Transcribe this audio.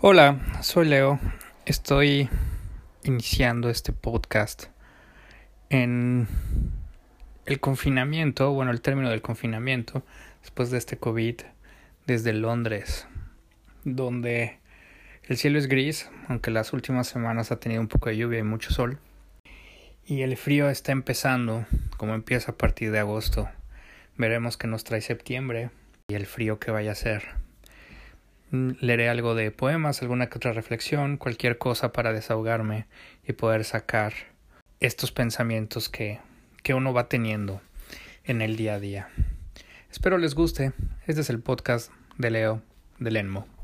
Hola, soy Leo. Estoy iniciando este podcast en el confinamiento, bueno, el término del confinamiento, después de este COVID, desde Londres, donde el cielo es gris, aunque las últimas semanas ha tenido un poco de lluvia y mucho sol, y el frío está empezando, como empieza a partir de agosto. Veremos qué nos trae septiembre y el frío que vaya a ser. Mm, leeré algo de poemas, alguna que otra reflexión, cualquier cosa para desahogarme y poder sacar estos pensamientos que, que uno va teniendo en el día a día. Espero les guste. Este es el podcast de Leo de Lenmo.